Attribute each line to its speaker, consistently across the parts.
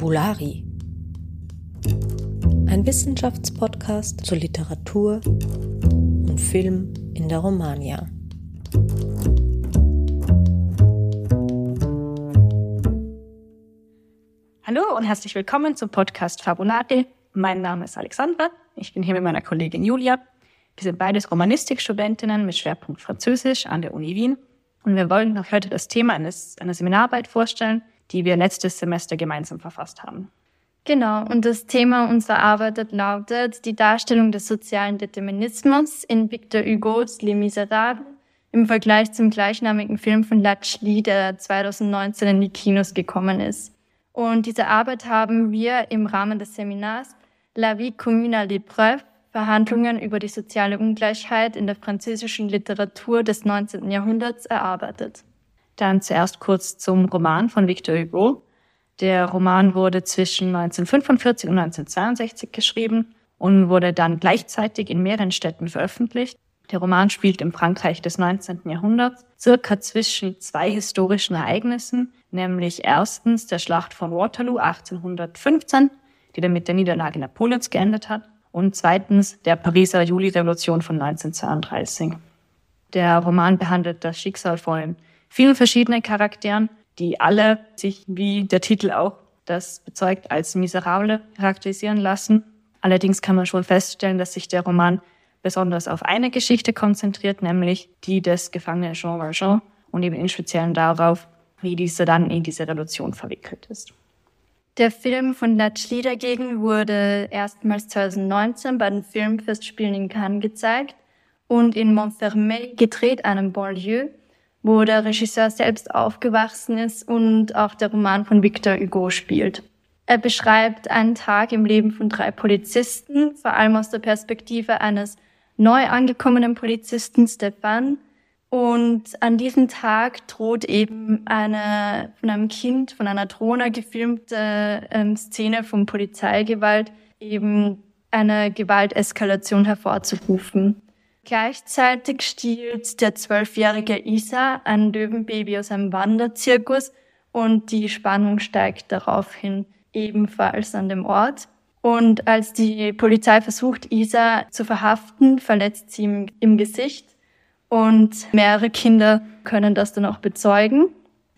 Speaker 1: Fabulari. Ein Wissenschaftspodcast zur Literatur und Film in der Romania.
Speaker 2: Hallo und herzlich willkommen zum Podcast Fabulari. Mein Name ist Alexandra. Ich bin hier mit meiner Kollegin Julia. Wir sind beides Romanistikstudentinnen mit Schwerpunkt Französisch an der Uni Wien. Und wir wollen euch heute das Thema eines, einer Seminararbeit vorstellen, die wir letztes Semester gemeinsam verfasst haben.
Speaker 3: Genau, und das Thema unserer Arbeit lautet die Darstellung des sozialen Determinismus in Victor Hugos Les Miserables im Vergleich zum gleichnamigen Film von Latchli, der 2019 in die Kinos gekommen ist. Und diese Arbeit haben wir im Rahmen des Seminars La vie commune à l'épreuve, Verhandlungen über die soziale Ungleichheit in der französischen Literatur des 19. Jahrhunderts erarbeitet.
Speaker 2: Dann zuerst kurz zum Roman von Victor Hugo. Der Roman wurde zwischen 1945 und 1962 geschrieben und wurde dann gleichzeitig in mehreren Städten veröffentlicht. Der Roman spielt im Frankreich des 19. Jahrhunderts, circa zwischen zwei historischen Ereignissen, nämlich erstens der Schlacht von Waterloo 1815, die dann mit der Niederlage Napoleons geendet hat, und zweitens der Pariser Juli-Revolution von 1932. Der Roman behandelt das Schicksal von vielen verschiedenen Charakteren, die alle sich, wie der Titel auch das bezeugt, als miserable charakterisieren lassen. Allerdings kann man schon feststellen, dass sich der Roman besonders auf eine Geschichte konzentriert, nämlich die des Gefangenen Jean Valjean und eben im Speziellen darauf, wie dieser dann in diese Revolution verwickelt ist.
Speaker 3: Der Film von Latchli dagegen wurde erstmals 2019 bei den Filmfestspielen in Cannes gezeigt und in Montfermeil gedreht, einem Banlieue, wo der Regisseur selbst aufgewachsen ist und auch der Roman von Victor Hugo spielt. Er beschreibt einen Tag im Leben von drei Polizisten, vor allem aus der Perspektive eines neu angekommenen Polizisten Stefan. Und an diesem Tag droht eben eine von einem Kind, von einer Drohne gefilmte ähm, Szene von Polizeigewalt eben eine Gewalteskalation hervorzurufen. Gleichzeitig stiehlt der zwölfjährige Isa ein Löwenbaby aus einem Wanderzirkus und die Spannung steigt daraufhin ebenfalls an dem Ort. Und als die Polizei versucht, Isa zu verhaften, verletzt sie ihm im Gesicht und mehrere Kinder können das dann auch bezeugen.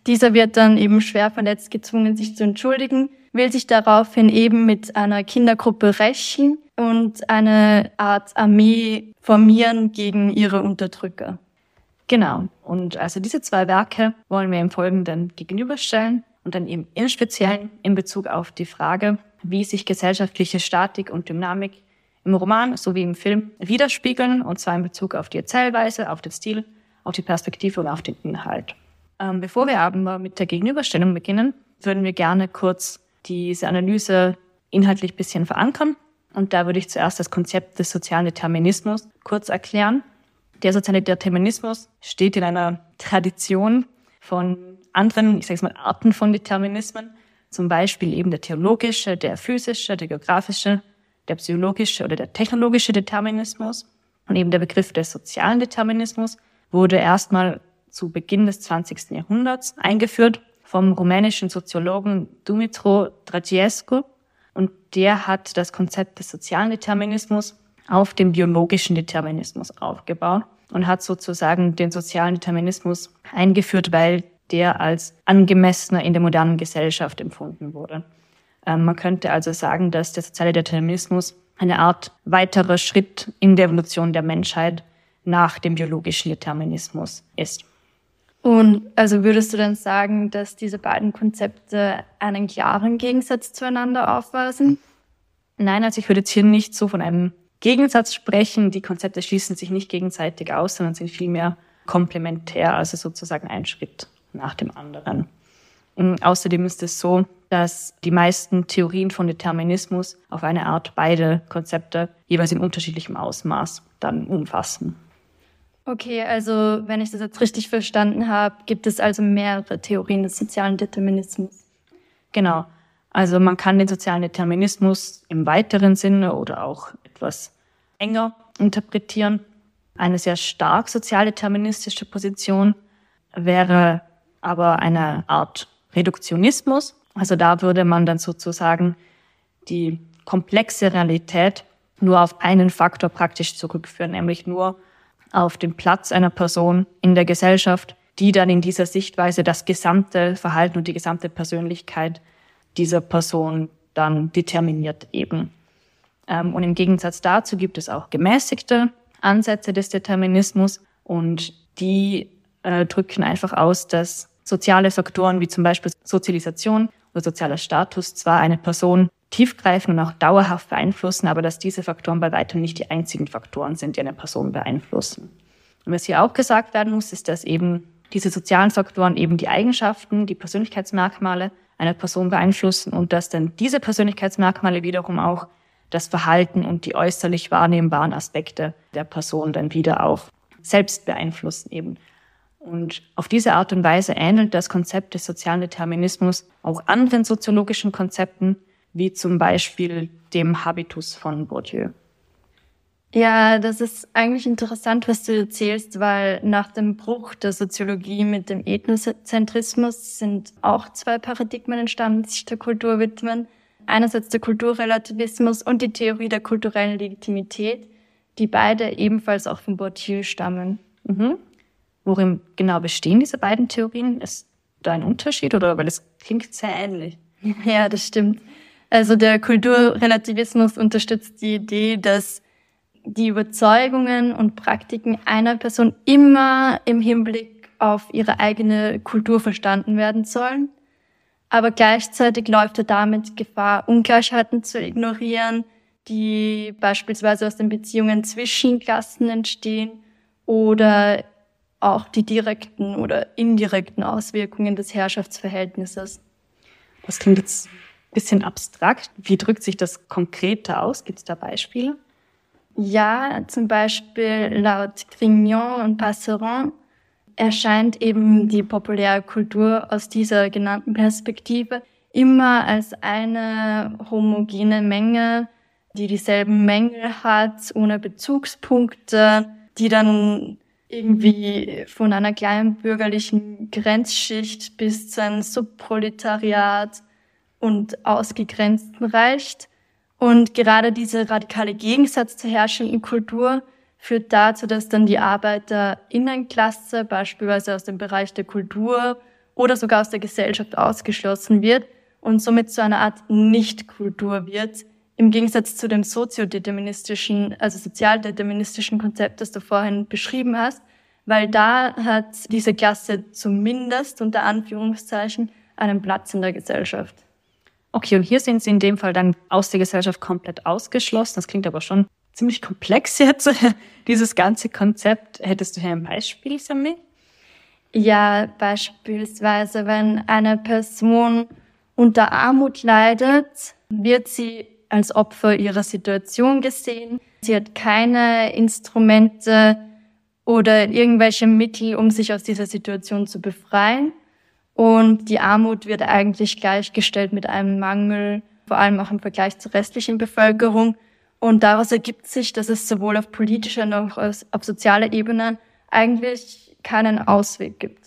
Speaker 3: Dieser wird dann eben schwer verletzt gezwungen, sich zu entschuldigen, will sich daraufhin eben mit einer Kindergruppe rächen und eine Art Armee formieren gegen ihre Unterdrücker.
Speaker 2: Genau. Und also diese zwei Werke wollen wir im Folgenden gegenüberstellen und dann eben im Speziellen in Bezug auf die Frage, wie sich gesellschaftliche Statik und Dynamik im Roman sowie im Film widerspiegeln, und zwar in Bezug auf die Erzählweise, auf den Stil, auf die Perspektive und auf den Inhalt. Ähm, bevor wir aber mit der Gegenüberstellung beginnen, würden wir gerne kurz diese Analyse inhaltlich bisschen verankern. Und da würde ich zuerst das Konzept des sozialen Determinismus kurz erklären. Der soziale Determinismus steht in einer Tradition von anderen, ich sage mal, Arten von Determinismen, zum Beispiel eben der theologische, der physische, der geografische, der psychologische oder der technologische Determinismus. Und eben der Begriff des sozialen Determinismus wurde erstmal zu Beginn des 20. Jahrhunderts eingeführt vom rumänischen Soziologen Dumitru Dragiescu. Der hat das Konzept des sozialen Determinismus auf dem biologischen Determinismus aufgebaut und hat sozusagen den sozialen Determinismus eingeführt, weil der als angemessener in der modernen Gesellschaft empfunden wurde. Ähm, man könnte also sagen, dass der soziale Determinismus eine Art weiterer Schritt in der Evolution der Menschheit nach dem biologischen Determinismus ist.
Speaker 3: Und also würdest du dann sagen, dass diese beiden Konzepte einen klaren Gegensatz zueinander aufweisen?
Speaker 2: Nein, also ich würde jetzt hier nicht so von einem Gegensatz sprechen. Die Konzepte schließen sich nicht gegenseitig aus, sondern sind vielmehr komplementär, also sozusagen ein Schritt nach dem anderen. Und außerdem ist es so, dass die meisten Theorien von Determinismus auf eine Art beide Konzepte jeweils in unterschiedlichem Ausmaß dann umfassen.
Speaker 3: Okay, also wenn ich das jetzt richtig verstanden habe, gibt es also mehrere Theorien des sozialen Determinismus.
Speaker 2: Genau. Also man kann den sozialen Determinismus im weiteren Sinne oder auch etwas enger interpretieren. Eine sehr stark sozialdeterministische Position wäre aber eine Art Reduktionismus. Also da würde man dann sozusagen die komplexe Realität nur auf einen Faktor praktisch zurückführen, nämlich nur auf den Platz einer Person in der Gesellschaft, die dann in dieser Sichtweise das gesamte Verhalten und die gesamte Persönlichkeit dieser Person dann determiniert eben. Ähm, und im Gegensatz dazu gibt es auch gemäßigte Ansätze des Determinismus und die äh, drücken einfach aus, dass soziale Faktoren wie zum Beispiel Sozialisation oder sozialer Status zwar eine Person tiefgreifend und auch dauerhaft beeinflussen, aber dass diese Faktoren bei weitem nicht die einzigen Faktoren sind, die eine Person beeinflussen. Und was hier auch gesagt werden muss, ist, dass eben diese sozialen Faktoren eben die Eigenschaften, die Persönlichkeitsmerkmale einer Person beeinflussen und dass dann diese Persönlichkeitsmerkmale wiederum auch das Verhalten und die äußerlich wahrnehmbaren Aspekte der Person dann wieder auch selbst beeinflussen eben. Und auf diese Art und Weise ähnelt das Konzept des sozialen Determinismus auch anderen soziologischen Konzepten, wie zum Beispiel dem Habitus von Bourdieu.
Speaker 3: Ja, das ist eigentlich interessant, was du erzählst, weil nach dem Bruch der Soziologie mit dem Ethnozentrismus sind auch zwei Paradigmen entstanden, die sich der Kultur widmen. Einerseits der Kulturrelativismus und die Theorie der kulturellen Legitimität, die beide ebenfalls auch von Bourdieu stammen.
Speaker 2: Mhm. Worin genau bestehen diese beiden Theorien? Ist da ein Unterschied oder weil es klingt sehr ähnlich?
Speaker 3: Ja, das stimmt. Also der Kulturrelativismus unterstützt die Idee, dass die Überzeugungen und Praktiken einer Person immer im Hinblick auf ihre eigene Kultur verstanden werden sollen. Aber gleichzeitig läuft er damit Gefahr, Ungleichheiten zu ignorieren, die beispielsweise aus den Beziehungen zwischen Klassen entstehen oder auch die direkten oder indirekten Auswirkungen des Herrschaftsverhältnisses.
Speaker 2: Das klingt jetzt bisschen abstrakt. Wie drückt sich das konkreter aus? Gibt es da Beispiele?
Speaker 3: Ja, zum Beispiel laut Grignon und Passeron erscheint eben die populäre Kultur aus dieser genannten Perspektive immer als eine homogene Menge, die dieselben Mängel hat, ohne Bezugspunkte, die dann irgendwie von einer kleinen bürgerlichen Grenzschicht bis zu einem Subproletariat und Ausgegrenzten reicht. Und gerade dieser radikale Gegensatz zur herrschenden Kultur führt dazu, dass dann die Arbeiterinnenklasse beispielsweise aus dem Bereich der Kultur oder sogar aus der Gesellschaft ausgeschlossen wird und somit zu einer Art Nichtkultur wird, im Gegensatz zu dem soziodeterministischen, also sozialdeterministischen Konzept, das du vorhin beschrieben hast, weil da hat diese Klasse zumindest unter Anführungszeichen einen Platz in der Gesellschaft.
Speaker 2: Okay, und hier sind sie in dem Fall dann aus der Gesellschaft komplett ausgeschlossen. Das klingt aber schon ziemlich komplex jetzt, dieses ganze Konzept. Hättest du hier ein Beispiel für mich?
Speaker 3: Ja, beispielsweise, wenn eine Person unter Armut leidet, wird sie als Opfer ihrer Situation gesehen. Sie hat keine Instrumente oder irgendwelche Mittel, um sich aus dieser Situation zu befreien. Und die Armut wird eigentlich gleichgestellt mit einem Mangel, vor allem auch im Vergleich zur restlichen Bevölkerung. Und daraus ergibt sich, dass es sowohl auf politischer noch auf sozialer Ebene eigentlich keinen Ausweg gibt.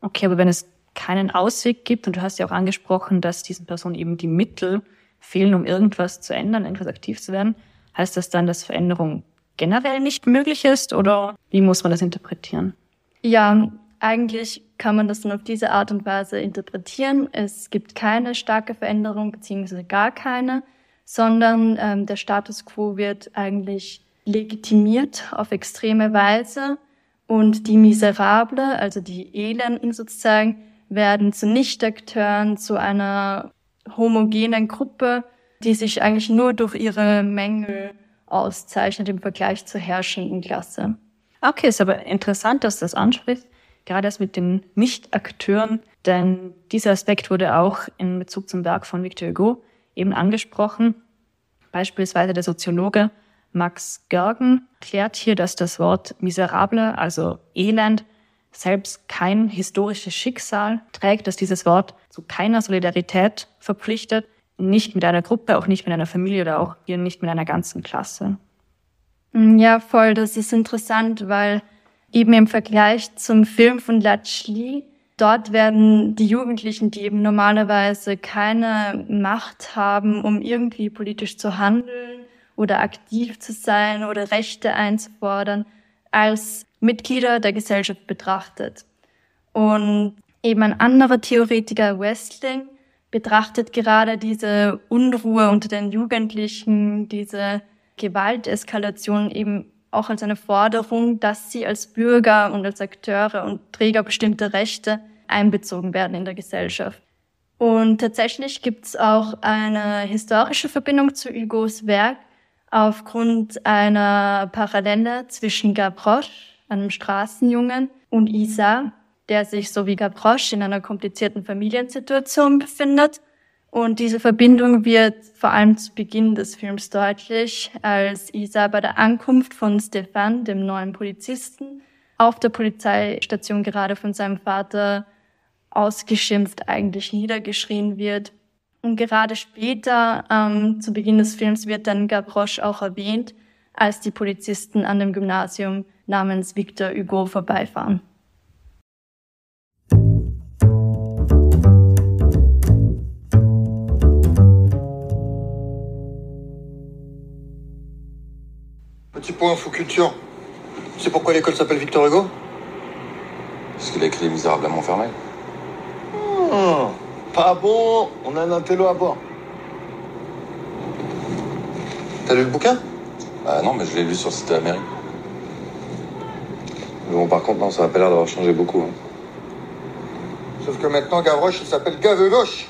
Speaker 2: Okay, aber wenn es keinen Ausweg gibt, und du hast ja auch angesprochen, dass diesen Personen eben die Mittel fehlen, um irgendwas zu ändern, irgendwas aktiv zu werden, heißt das dann, dass Veränderung generell nicht möglich ist oder wie muss man das interpretieren?
Speaker 3: Ja, eigentlich kann man das dann auf diese Art und Weise interpretieren. Es gibt keine starke Veränderung beziehungsweise gar keine, sondern ähm, der Status quo wird eigentlich legitimiert auf extreme Weise und die Miserable, also die Elenden sozusagen, werden zu Nichtakteuren, zu einer homogenen Gruppe, die sich eigentlich nur durch ihre Mängel auszeichnet im Vergleich zur herrschenden Klasse.
Speaker 2: Okay, ist aber interessant, dass das anspricht gerade das mit den Nicht-Akteuren, denn dieser Aspekt wurde auch in Bezug zum Werk von Victor Hugo eben angesprochen. Beispielsweise der Soziologe Max Gergen klärt hier, dass das Wort miserable, also Elend, selbst kein historisches Schicksal trägt, dass dieses Wort zu keiner Solidarität verpflichtet, nicht mit einer Gruppe, auch nicht mit einer Familie oder auch hier nicht mit einer ganzen Klasse.
Speaker 3: Ja, voll, das ist interessant, weil eben im Vergleich zum Film von Latchli, dort werden die Jugendlichen, die eben normalerweise keine Macht haben, um irgendwie politisch zu handeln oder aktiv zu sein oder Rechte einzufordern, als Mitglieder der Gesellschaft betrachtet. Und eben ein anderer Theoretiker, Westling, betrachtet gerade diese Unruhe unter den Jugendlichen, diese Gewalteskalation eben auch als eine Forderung, dass sie als Bürger und als Akteure und Träger bestimmter Rechte einbezogen werden in der Gesellschaft. Und tatsächlich gibt es auch eine historische Verbindung zu Hugos Werk aufgrund einer Parallele zwischen Gavroche, einem Straßenjungen, und Isa, der sich so wie Gavroche in einer komplizierten Familiensituation befindet. Und diese Verbindung wird vor allem zu Beginn des Films deutlich, als Isa bei der Ankunft von Stefan, dem neuen Polizisten, auf der Polizeistation gerade von seinem Vater ausgeschimpft, eigentlich niedergeschrien wird. Und gerade später, ähm, zu Beginn des Films, wird dann Gavroche auch erwähnt, als die Polizisten an dem Gymnasium namens Victor Hugo vorbeifahren.
Speaker 4: Point info culture. C'est pourquoi l'école s'appelle Victor Hugo
Speaker 5: Parce qu'il a écrit Les Misérables à Montfermeil.
Speaker 4: Oh, Pas bon, on a un intello à bord. T'as lu le bouquin?
Speaker 5: Bah non, mais je l'ai lu sur le site de la mairie. Bon, par contre, non, ça a pas l'air d'avoir changé beaucoup. hein.
Speaker 4: Sauf que maintenant, Gavroche, il s'appelle Gavroche.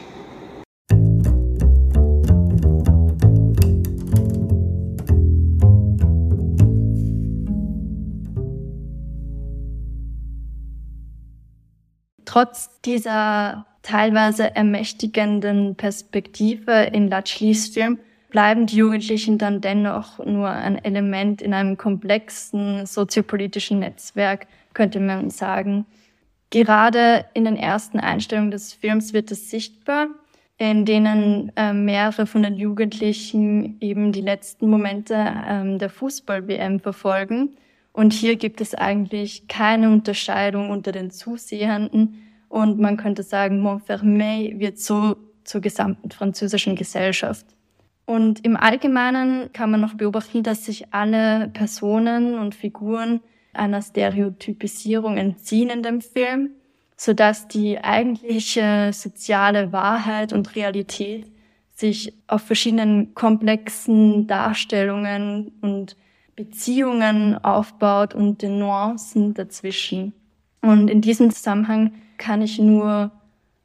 Speaker 3: Trotz dieser teilweise ermächtigenden Perspektive in Latchleys Film bleiben die Jugendlichen dann dennoch nur ein Element in einem komplexen soziopolitischen Netzwerk, könnte man sagen. Gerade in den ersten Einstellungen des Films wird es sichtbar, in denen äh, mehrere von den Jugendlichen eben die letzten Momente ähm, der Fußball-WM verfolgen. Und hier gibt es eigentlich keine Unterscheidung unter den Zusehenden. Und man könnte sagen, Montfermeil wird so zur gesamten französischen Gesellschaft. Und im Allgemeinen kann man noch beobachten, dass sich alle Personen und Figuren einer Stereotypisierung entziehen in dem Film, sodass die eigentliche soziale Wahrheit und Realität sich auf verschiedenen komplexen Darstellungen und Beziehungen aufbaut und den Nuancen dazwischen. Und in diesem Zusammenhang kann ich nur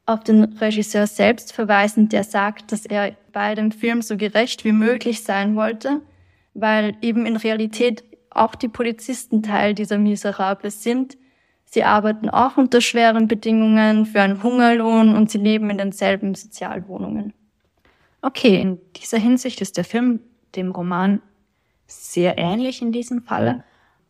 Speaker 3: auf den Regisseur selbst verweisen, der sagt, dass er bei dem Film so gerecht wie möglich sein wollte, weil eben in Realität auch die Polizisten Teil dieser Miserable sind. Sie arbeiten auch unter schweren Bedingungen für einen Hungerlohn und sie leben in denselben Sozialwohnungen.
Speaker 2: Okay, in dieser Hinsicht ist der Film dem Roman sehr ähnlich in diesem Falle.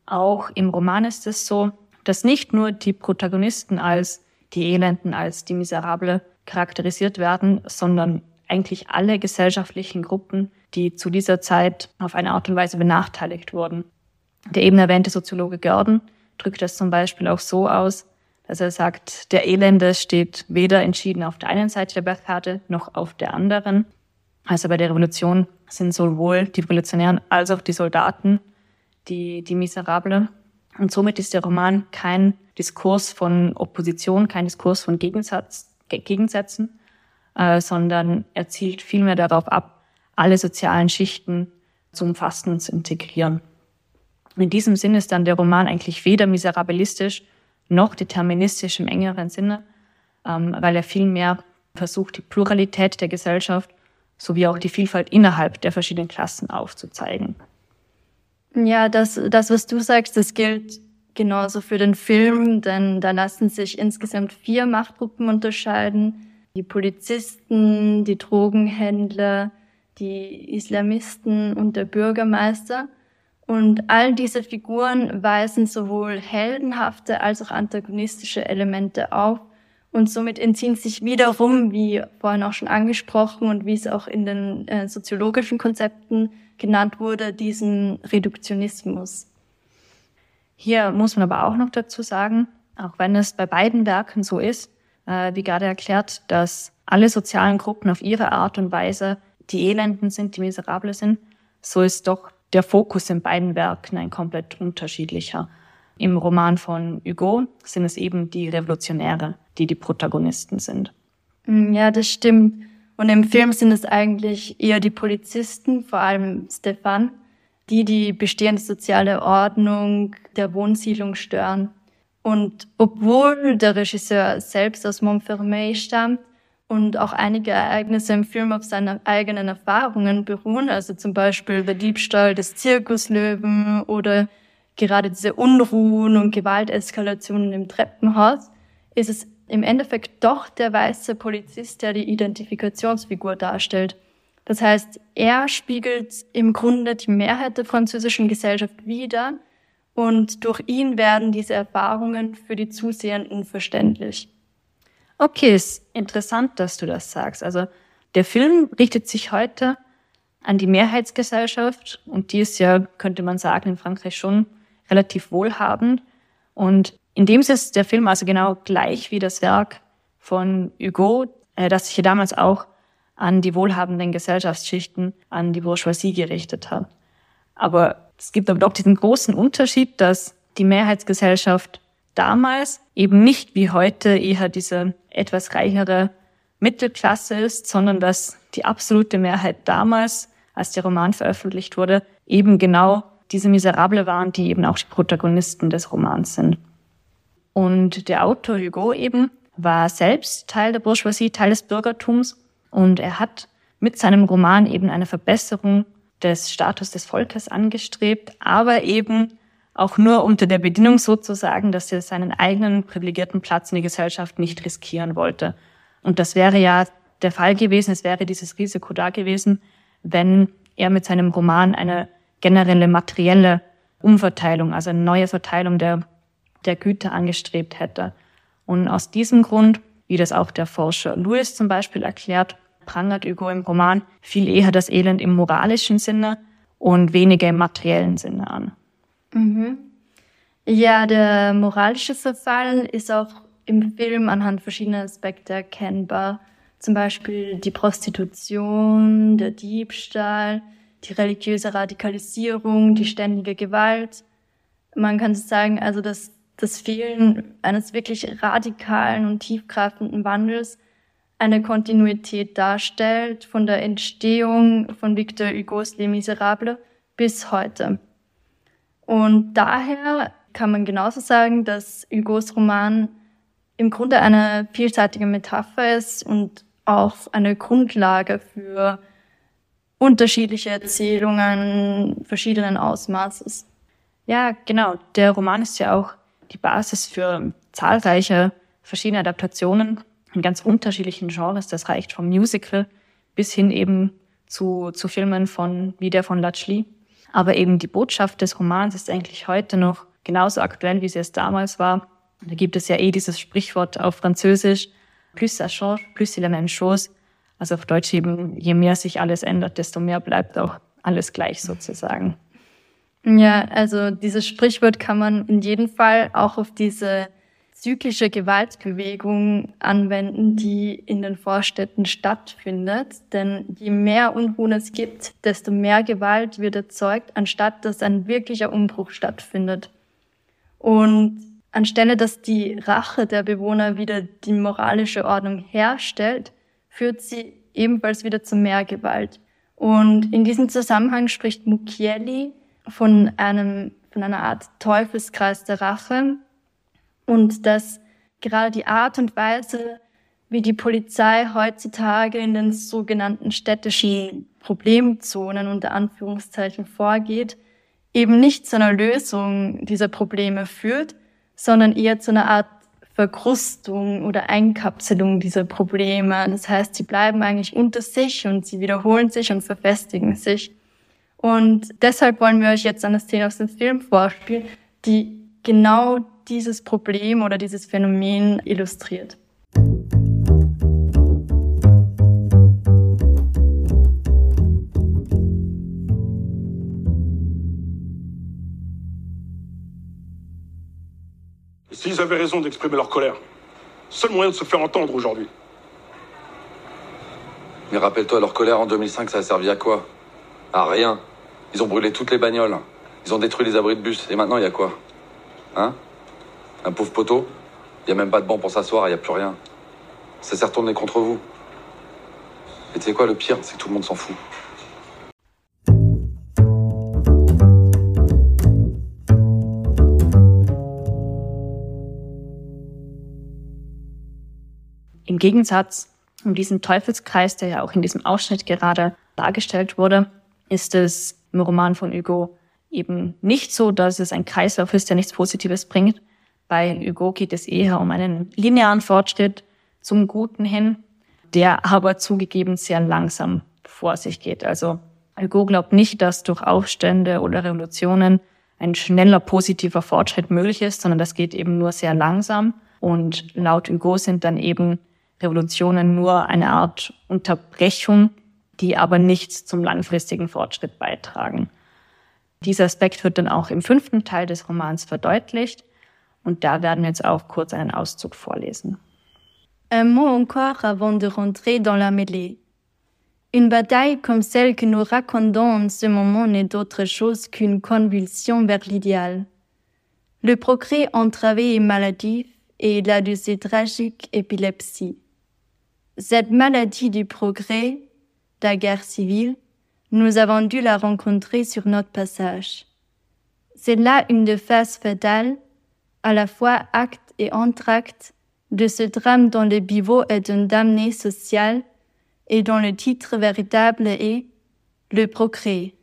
Speaker 2: Auch im Roman ist es so, dass nicht nur die Protagonisten als die Elenden, als die Miserable charakterisiert werden, sondern eigentlich alle gesellschaftlichen Gruppen, die zu dieser Zeit auf eine Art und Weise benachteiligt wurden. Der eben erwähnte Soziologe Gordon drückt das zum Beispiel auch so aus, dass er sagt, der Elende steht weder entschieden auf der einen Seite der Bergkarte noch auf der anderen. Also bei der Revolution sind sowohl die Revolutionären als auch die Soldaten die, die Miserable. Und somit ist der Roman kein Diskurs von Opposition, kein Diskurs von Gegensatz, Gegensätzen, äh, sondern er zielt vielmehr darauf ab, alle sozialen Schichten zu umfassen und zu integrieren. In diesem Sinne ist dann der Roman eigentlich weder miserabilistisch noch deterministisch im engeren Sinne, ähm, weil er vielmehr versucht, die Pluralität der Gesellschaft sowie auch die Vielfalt innerhalb der verschiedenen Klassen aufzuzeigen.
Speaker 3: Ja, das, das, was du sagst, das gilt genauso für den Film, denn da lassen sich insgesamt vier Machtgruppen unterscheiden. Die Polizisten, die Drogenhändler, die Islamisten und der Bürgermeister. Und all diese Figuren weisen sowohl heldenhafte als auch antagonistische Elemente auf und somit entziehen sich wiederum, wie vorhin auch schon angesprochen und wie es auch in den äh, soziologischen Konzepten genannt wurde, diesem Reduktionismus.
Speaker 2: Hier muss man aber auch noch dazu sagen, auch wenn es bei beiden Werken so ist, äh, wie gerade erklärt, dass alle sozialen Gruppen auf ihre Art und Weise die Elenden sind, die Miserable sind, so ist doch der Fokus in beiden Werken ein komplett unterschiedlicher. Im Roman von Hugo sind es eben die Revolutionäre, die die Protagonisten sind.
Speaker 3: Mm, ja, das stimmt. Und im Film sind es eigentlich eher die Polizisten, vor allem Stefan, die die bestehende soziale Ordnung der Wohnsiedlung stören. Und obwohl der Regisseur selbst aus Montfermeil stammt und auch einige Ereignisse im Film auf seine eigenen Erfahrungen beruhen, also zum Beispiel der Diebstahl des Zirkuslöwen oder gerade diese Unruhen und Gewalteskalationen im Treppenhaus, ist es im Endeffekt doch der weiße Polizist, der die Identifikationsfigur darstellt. Das heißt, er spiegelt im Grunde die Mehrheit der französischen Gesellschaft wider und durch ihn werden diese Erfahrungen für die Zusehenden verständlich.
Speaker 2: Okay, ist interessant, dass du das sagst. Also der Film richtet sich heute an die Mehrheitsgesellschaft und die ist ja, könnte man sagen, in Frankreich schon relativ wohlhabend. Und in dem ist der Film also genau gleich wie das Werk von Hugo, äh, das sich ja damals auch an die wohlhabenden Gesellschaftsschichten, an die Bourgeoisie gerichtet hat. Aber es gibt aber doch diesen großen Unterschied, dass die Mehrheitsgesellschaft damals eben nicht wie heute eher diese etwas reichere Mittelklasse ist, sondern dass die absolute Mehrheit damals, als der Roman veröffentlicht wurde, eben genau diese Miserable waren, die eben auch die Protagonisten des Romans sind. Und der Autor Hugo eben war selbst Teil der Bourgeoisie, Teil des Bürgertums und er hat mit seinem Roman eben eine Verbesserung des Status des Volkes angestrebt, aber eben auch nur unter der Bedingung sozusagen, dass er seinen eigenen privilegierten Platz in der Gesellschaft nicht riskieren wollte. Und das wäre ja der Fall gewesen, es wäre dieses Risiko da gewesen, wenn er mit seinem Roman eine generelle materielle Umverteilung, also eine neue Verteilung der, der Güter angestrebt hätte. Und aus diesem Grund, wie das auch der Forscher Lewis zum Beispiel erklärt, prangert Hugo im Roman viel eher das Elend im moralischen Sinne und weniger im materiellen Sinne an.
Speaker 3: Mhm. Ja, der moralische Verfall ist auch im Film anhand verschiedener Aspekte erkennbar. Zum Beispiel die Prostitution, der Diebstahl, die religiöse Radikalisierung, die ständige Gewalt. Man kann sagen, also dass das Fehlen eines wirklich radikalen und tiefgreifenden Wandels eine Kontinuität darstellt von der Entstehung von Victor Hugos Les Miserables bis heute. Und daher kann man genauso sagen, dass Hugos Roman im Grunde eine vielseitige Metapher ist und auch eine Grundlage für unterschiedliche Erzählungen verschiedenen Ausmaßes.
Speaker 2: Ja, genau. Der Roman ist ja auch die Basis für zahlreiche verschiedene Adaptationen in ganz unterschiedlichen Genres. Das reicht vom Musical bis hin eben zu, zu Filmen von, wie der von Latchli. Aber eben die Botschaft des Romans ist eigentlich heute noch genauso aktuell, wie sie es damals war. Da gibt es ja eh dieses Sprichwort auf Französisch, plus ça change, plus c'est la même chose. Also auf Deutsch eben, je mehr sich alles ändert, desto mehr bleibt auch alles gleich sozusagen.
Speaker 3: Ja, also dieses Sprichwort kann man in jedem Fall auch auf diese zyklische Gewaltbewegung anwenden, die in den Vorstädten stattfindet. Denn je mehr Unruhen es gibt, desto mehr Gewalt wird erzeugt, anstatt dass ein wirklicher Umbruch stattfindet. Und anstelle dass die Rache der Bewohner wieder die moralische Ordnung herstellt, führt sie ebenfalls wieder zu mehr Gewalt. Und in diesem Zusammenhang spricht Mucchielli von einem, von einer Art Teufelskreis der Rache und dass gerade die Art und Weise, wie die Polizei heutzutage in den sogenannten städtischen Problemzonen unter Anführungszeichen vorgeht, eben nicht zu einer Lösung dieser Probleme führt, sondern eher zu einer Art Verkrustung oder Einkapselung dieser Probleme. Das heißt, sie bleiben eigentlich unter sich und sie wiederholen sich und verfestigen sich. Und deshalb wollen wir euch jetzt eine Szene aus dem Film vorspielen, die genau dieses Problem oder dieses Phänomen illustriert.
Speaker 6: Ils avaient raison d'exprimer leur colère. Seul moyen de se faire entendre aujourd'hui.
Speaker 5: Mais rappelle-toi, leur colère en 2005, ça a servi à quoi? À rien. Ils ont brûlé toutes les bagnoles. Ils ont détruit les abris de bus. Et maintenant, il y a quoi? Hein? Un pauvre poteau? Il y a même pas de banc pour s'asseoir, il y a plus rien. Ça s'est retourné contre vous. Et tu sais quoi, le pire, c'est que tout le monde s'en fout.
Speaker 2: Im Gegensatz um diesen Teufelskreis, der ja auch in diesem Ausschnitt gerade dargestellt wurde, ist es im Roman von Hugo eben nicht so, dass es ein Kreislauf ist, der nichts Positives bringt. Bei Hugo geht es eher um einen linearen Fortschritt zum Guten hin, der aber zugegeben sehr langsam vor sich geht. Also Hugo glaubt nicht, dass durch Aufstände oder Revolutionen ein schneller positiver Fortschritt möglich ist, sondern das geht eben nur sehr langsam. Und laut Hugo sind dann eben Revolutionen nur eine Art Unterbrechung, die aber nichts zum langfristigen Fortschritt beitragen. Dieser Aspekt wird dann auch im fünften Teil des Romans verdeutlicht und da werden wir jetzt auch kurz einen Auszug vorlesen.
Speaker 3: Un mot encore avant de rentrer dans la mêlée. Une bataille comme celle que nous racontons en ce moment n'est autre chose qu'une convulsion vers l'idéal. Le progrès entravé est maladif il a de ces tragiques épilepsies. Cette maladie du progrès, la guerre civile, nous avons dû la rencontrer sur notre passage. C'est là une des phases fatales, à la fois acte et entracte, de ce drame dont le pivot est un damné social et dont le titre véritable est Le progrès.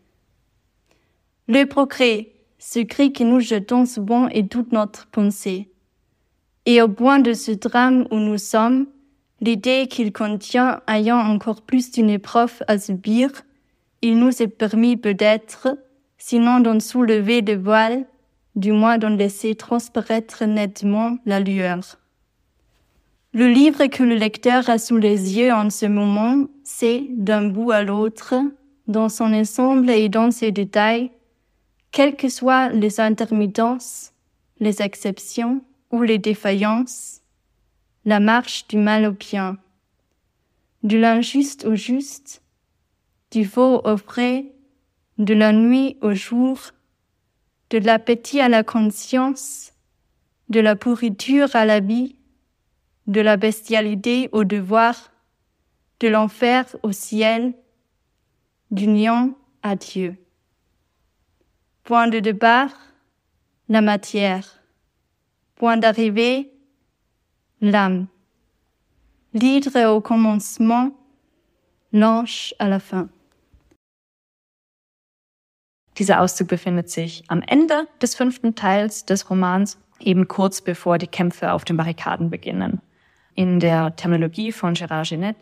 Speaker 3: Le progrès, ce cri que nous jetons souvent est toute notre pensée. Et au point de ce drame où nous sommes, L'idée qu'il contient ayant encore plus d'une épreuve à subir, il nous est permis peut-être, sinon d'en soulever le voile, du moins d'en laisser transparaître nettement la lueur. Le livre que le lecteur a sous les yeux en ce moment, c'est d'un bout à l'autre, dans son ensemble et dans ses détails, quelles que soient les intermittences, les exceptions ou les défaillances, la marche du mal au bien, de l'injuste au juste, du faux au vrai, de la nuit au jour, de l'appétit à la conscience, de la pourriture à la vie, de la bestialité au devoir, de l'enfer au ciel, du néant à Dieu. Point de départ, la matière. Point d'arrivée, l'âme. L'hydre au commencement, l'ange à la fin.
Speaker 2: Dieser Auszug befindet sich am Ende des fünften Teils des Romans, eben kurz bevor die Kämpfe auf den Barrikaden beginnen. In der Terminologie von Gérard Genet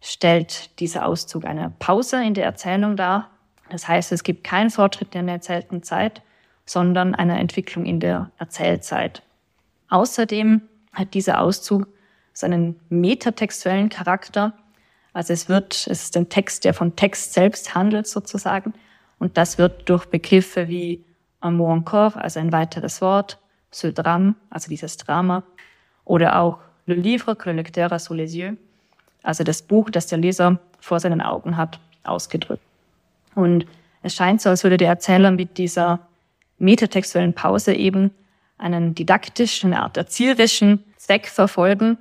Speaker 2: stellt dieser Auszug eine Pause in der Erzählung dar. Das heißt, es gibt keinen Fortschritt in der erzählten Zeit, sondern eine Entwicklung in der Erzählzeit. Außerdem hat dieser Auszug seinen metatextuellen Charakter. Also es wird, es ist ein Text, der von Text selbst handelt sozusagen. Und das wird durch Begriffe wie mot encore, also ein weiteres Wort, ce drame, also dieses Drama, oder auch le livre que le lecteur a sous les yeux, also das Buch, das der Leser vor seinen Augen hat, ausgedrückt. Und es scheint so, als würde der Erzähler mit dieser metatextuellen Pause eben einen didaktischen, eine Art erzieherischen Zweck verfolgen.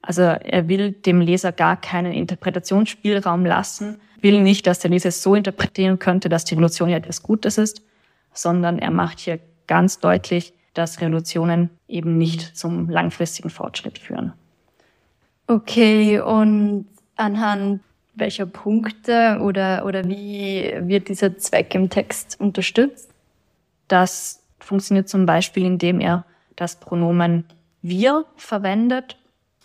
Speaker 2: Also er will dem Leser gar keinen Interpretationsspielraum lassen, will nicht, dass der Leser es so interpretieren könnte, dass die Revolution ja etwas Gutes ist, sondern er macht hier ganz deutlich, dass Revolutionen eben nicht zum langfristigen Fortschritt führen.
Speaker 3: Okay, und anhand welcher Punkte oder, oder wie wird dieser Zweck im Text unterstützt?
Speaker 2: Das funktioniert zum Beispiel, indem er das Pronomen wir verwendet.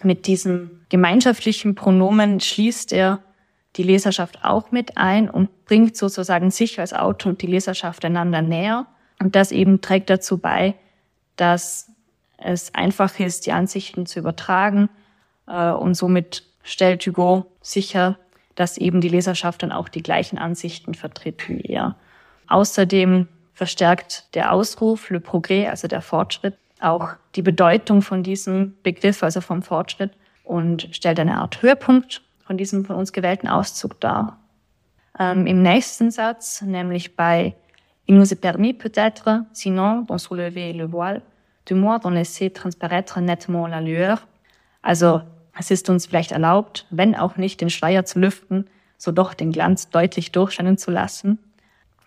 Speaker 2: Mit diesem gemeinschaftlichen Pronomen schließt er die Leserschaft auch mit ein und bringt sozusagen sich als Autor und die Leserschaft einander näher. Und das eben trägt dazu bei, dass es einfach ist, die Ansichten zu übertragen. Äh, und somit stellt Hugo sicher, dass eben die Leserschaft dann auch die gleichen Ansichten vertritt wie er. Außerdem verstärkt der Ausruf Le Progrès, also der Fortschritt, auch die Bedeutung von diesem Begriff, also vom Fortschritt, und stellt eine Art Höhepunkt von diesem von uns gewählten Auszug dar. Ähm, Im nächsten Satz, nämlich bei Il nous est permis peut-être, sinon d'en soulever le voile, du moins d'en laisser transparaître nettement la lueur. Also es ist uns vielleicht erlaubt, wenn auch nicht den Schleier zu lüften, so doch den Glanz deutlich durchscheinen zu lassen.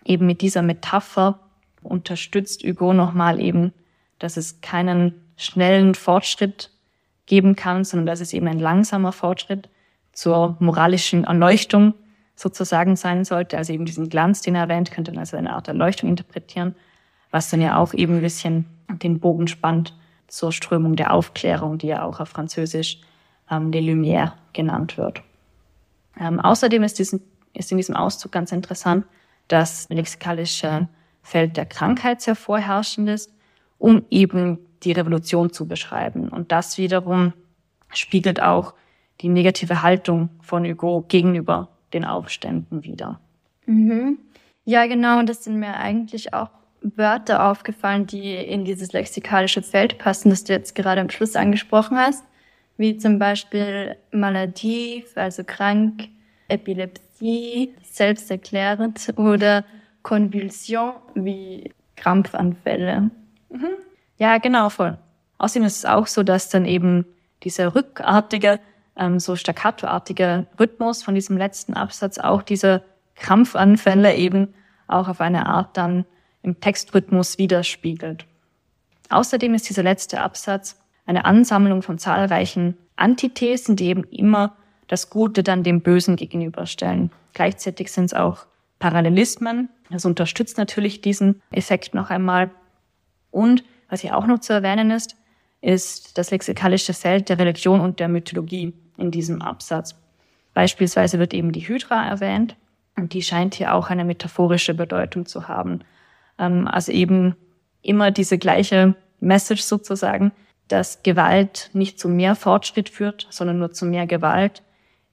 Speaker 2: Eben mit dieser Metapher unterstützt Hugo nochmal eben, dass es keinen schnellen Fortschritt geben kann, sondern dass es eben ein langsamer Fortschritt zur moralischen Erleuchtung sozusagen sein sollte. Also eben diesen Glanz, den er erwähnt, könnte man als eine Art Erleuchtung interpretieren, was dann ja auch eben ein bisschen den Bogen spannt zur Strömung der Aufklärung, die ja auch auf Französisch ähm, les Lumières genannt wird. Ähm, außerdem ist, diesen, ist in diesem Auszug ganz interessant, dass lexikalische Feld der Krankheit sehr vorherrschend ist, um eben die Revolution zu beschreiben. Und das wiederum spiegelt auch die negative Haltung von Hugo gegenüber den Aufständen wider.
Speaker 3: Mhm. Ja, genau. Und das sind mir eigentlich auch Wörter aufgefallen, die in dieses lexikalische Feld passen, das du jetzt gerade am Schluss angesprochen hast, wie zum Beispiel Maladie, also krank, Epilepsie, selbsterklärend oder Konvulsion wie Krampfanfälle.
Speaker 2: Mhm. Ja, genau, voll. Außerdem ist es auch so, dass dann eben dieser rückartige ähm, so staccatoartige Rhythmus von diesem letzten Absatz auch diese Krampfanfälle eben auch auf eine Art dann im Textrhythmus widerspiegelt. Außerdem ist dieser letzte Absatz eine Ansammlung von zahlreichen Antithesen, die eben immer das Gute dann dem Bösen gegenüberstellen. Gleichzeitig sind es auch Parallelismen. Das unterstützt natürlich diesen Effekt noch einmal. Und was hier auch noch zu erwähnen ist, ist das lexikalische Feld der Religion und der Mythologie in diesem Absatz. Beispielsweise wird eben die Hydra erwähnt und die scheint hier auch eine metaphorische Bedeutung zu haben. Ähm, also eben immer diese gleiche Message sozusagen, dass Gewalt nicht zu mehr Fortschritt führt, sondern nur zu mehr Gewalt,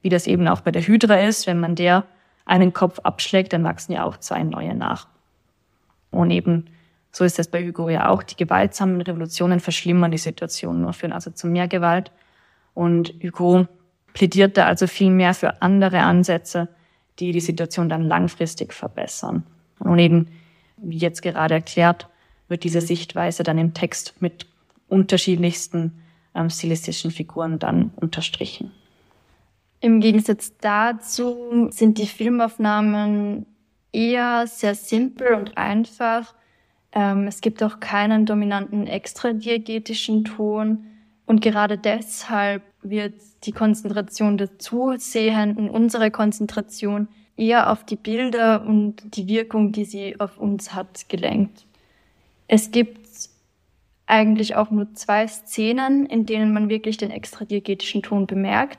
Speaker 2: wie das eben auch bei der Hydra ist. Wenn man der einen Kopf abschlägt, dann wachsen ja auch zwei neue nach. Und eben so ist es bei Hugo ja auch. Die gewaltsamen Revolutionen verschlimmern die Situation nur, führen also zu mehr Gewalt und Hugo plädierte also viel mehr für andere Ansätze, die die Situation dann langfristig verbessern. Und eben, wie jetzt gerade erklärt, wird diese Sichtweise dann im Text mit unterschiedlichsten ähm, stilistischen Figuren dann unterstrichen.
Speaker 3: Im Gegensatz dazu sind die Filmaufnahmen eher sehr simpel und einfach. Ähm, es gibt auch keinen dominanten extradiegetischen Ton. Und gerade deshalb wird die Konzentration der Zusehenden, unsere Konzentration eher auf die Bilder und die Wirkung, die sie auf uns hat, gelenkt. Es gibt eigentlich auch nur zwei Szenen, in denen man wirklich den extradiegetischen Ton bemerkt.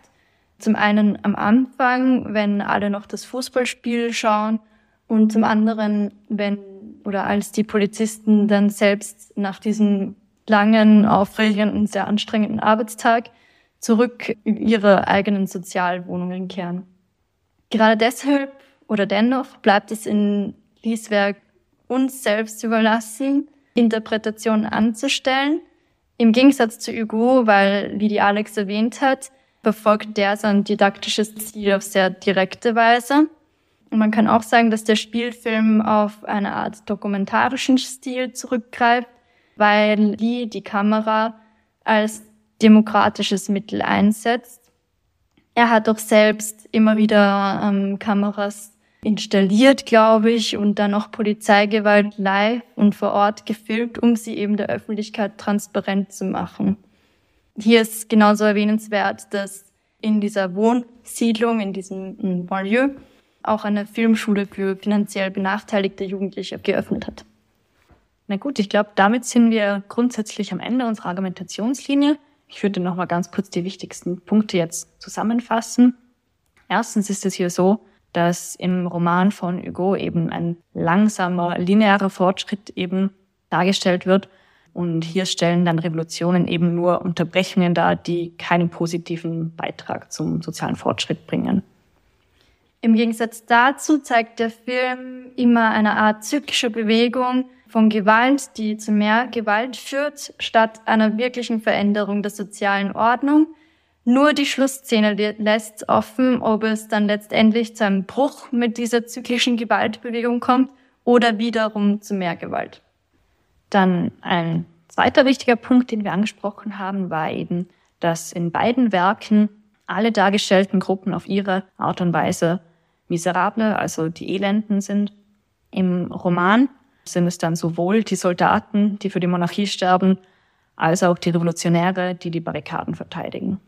Speaker 3: Zum einen am Anfang, wenn alle noch das Fußballspiel schauen und zum anderen, wenn oder als die Polizisten dann selbst nach diesem langen, aufregenden, sehr anstrengenden Arbeitstag zurück in ihre eigenen Sozialwohnungen kehren. Gerade deshalb oder dennoch bleibt es in Lies Werk uns selbst überlassen, Interpretationen anzustellen. Im Gegensatz zu Hugo, weil, wie die Alex erwähnt hat, verfolgt der sein didaktisches Ziel auf sehr direkte Weise. Und man kann auch sagen, dass der Spielfilm auf eine Art dokumentarischen Stil zurückgreift, weil Lee die Kamera als demokratisches Mittel einsetzt. Er hat auch selbst immer wieder ähm, Kameras installiert, glaube ich, und dann auch Polizeigewalt live und vor Ort gefilmt, um sie eben der Öffentlichkeit transparent zu machen. Hier ist genauso erwähnenswert, dass in dieser Wohnsiedlung, in diesem Banlieue, auch eine Filmschule für finanziell benachteiligte Jugendliche geöffnet hat.
Speaker 2: Na gut, ich glaube, damit sind wir grundsätzlich am Ende unserer Argumentationslinie. Ich würde noch mal ganz kurz die wichtigsten Punkte jetzt zusammenfassen. Erstens ist es hier so, dass im Roman von Hugo eben ein langsamer, linearer Fortschritt eben dargestellt wird. Und hier stellen dann Revolutionen eben nur Unterbrechungen dar, die keinen positiven Beitrag zum sozialen Fortschritt bringen.
Speaker 3: Im Gegensatz dazu zeigt der Film immer eine Art zyklische Bewegung von Gewalt, die zu mehr Gewalt führt, statt einer wirklichen Veränderung der sozialen Ordnung. Nur die Schlussszene lässt offen, ob es dann letztendlich zu einem Bruch mit dieser zyklischen Gewaltbewegung kommt oder wiederum zu mehr Gewalt.
Speaker 2: Dann ein zweiter wichtiger Punkt, den wir angesprochen haben, war eben, dass in beiden Werken alle dargestellten Gruppen auf ihre Art und Weise miserable, also die Elenden sind. Im Roman sind es dann sowohl die Soldaten, die für die Monarchie sterben, als auch die Revolutionäre, die die Barrikaden verteidigen.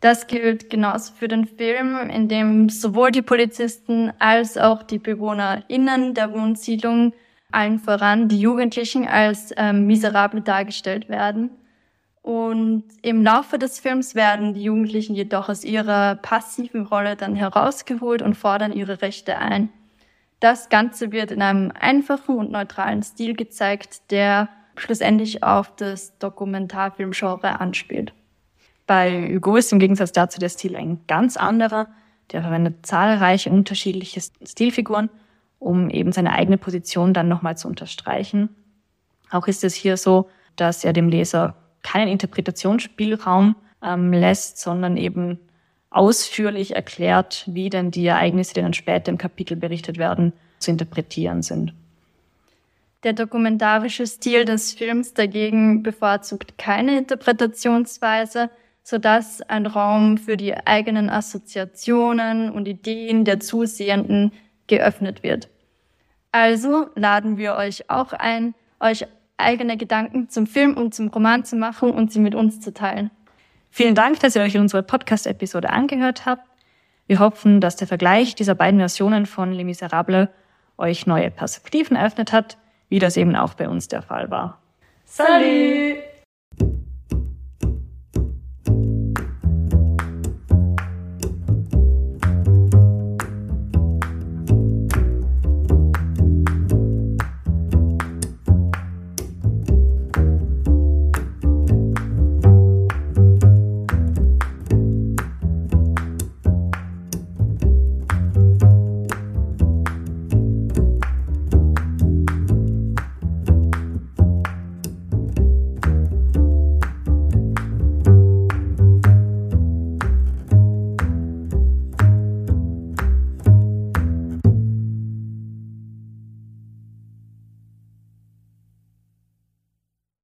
Speaker 3: Das gilt genauso für den Film, in dem sowohl die Polizisten als auch die BewohnerInnen der Wohnsiedlung, allen voran die Jugendlichen, als ähm, miserable dargestellt werden. Und im Laufe des Films werden die Jugendlichen jedoch aus ihrer passiven Rolle dann herausgeholt und fordern ihre Rechte ein. Das Ganze wird in einem einfachen und neutralen Stil gezeigt, der schlussendlich auf das Dokumentarfilmgenre anspielt.
Speaker 2: Bei Hugo ist im Gegensatz dazu der Stil ein ganz anderer. Der verwendet zahlreiche unterschiedliche Stilfiguren, um eben seine eigene Position dann nochmal zu unterstreichen. Auch ist es hier so, dass er dem Leser keinen Interpretationsspielraum ähm, lässt, sondern eben ausführlich erklärt, wie denn die Ereignisse, die dann später im Kapitel berichtet werden, zu interpretieren sind.
Speaker 3: Der dokumentarische Stil des Films dagegen bevorzugt keine Interpretationsweise, sodass ein Raum für die eigenen Assoziationen und Ideen der Zusehenden geöffnet wird. Also laden wir euch auch ein, euch eigene Gedanken zum Film und zum Roman zu machen und sie mit uns zu teilen.
Speaker 2: Vielen Dank, dass ihr euch unsere Podcast-Episode angehört habt. Wir hoffen, dass der Vergleich dieser beiden Versionen von Les Miserables euch neue Perspektiven eröffnet hat, wie das eben auch bei uns der Fall war.
Speaker 3: Salut!